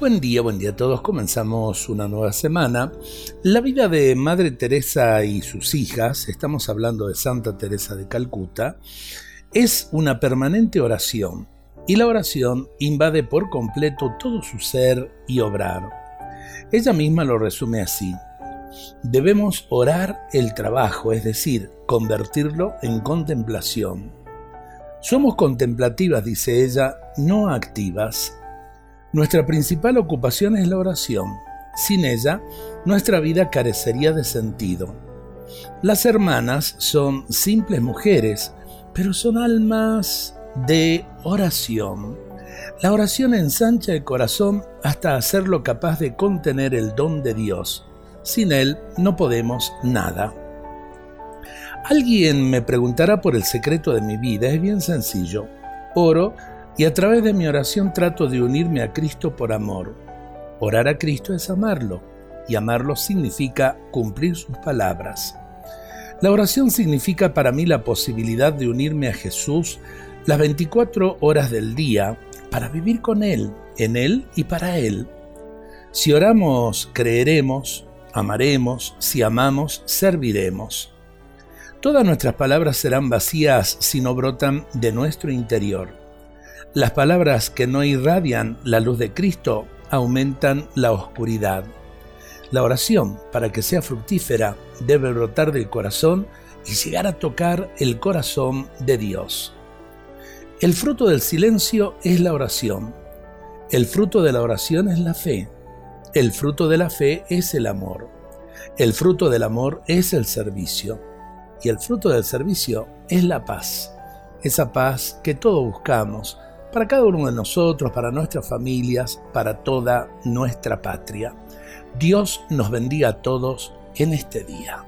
Buen día, buen día a todos. Comenzamos una nueva semana. La vida de Madre Teresa y sus hijas, estamos hablando de Santa Teresa de Calcuta, es una permanente oración y la oración invade por completo todo su ser y obrar. Ella misma lo resume así. Debemos orar el trabajo, es decir, convertirlo en contemplación. Somos contemplativas, dice ella, no activas. Nuestra principal ocupación es la oración. Sin ella, nuestra vida carecería de sentido. Las hermanas son simples mujeres, pero son almas de oración. La oración ensancha el corazón hasta hacerlo capaz de contener el don de Dios. Sin él no podemos nada. Alguien me preguntará por el secreto de mi vida. Es bien sencillo. Oro y a través de mi oración trato de unirme a Cristo por amor. Orar a Cristo es amarlo, y amarlo significa cumplir sus palabras. La oración significa para mí la posibilidad de unirme a Jesús las 24 horas del día para vivir con Él, en Él y para Él. Si oramos, creeremos, amaremos, si amamos, serviremos. Todas nuestras palabras serán vacías si no brotan de nuestro interior. Las palabras que no irradian la luz de Cristo aumentan la oscuridad. La oración, para que sea fructífera, debe brotar del corazón y llegar a tocar el corazón de Dios. El fruto del silencio es la oración. El fruto de la oración es la fe. El fruto de la fe es el amor. El fruto del amor es el servicio. Y el fruto del servicio es la paz. Esa paz que todos buscamos, para cada uno de nosotros, para nuestras familias, para toda nuestra patria. Dios nos bendiga a todos en este día.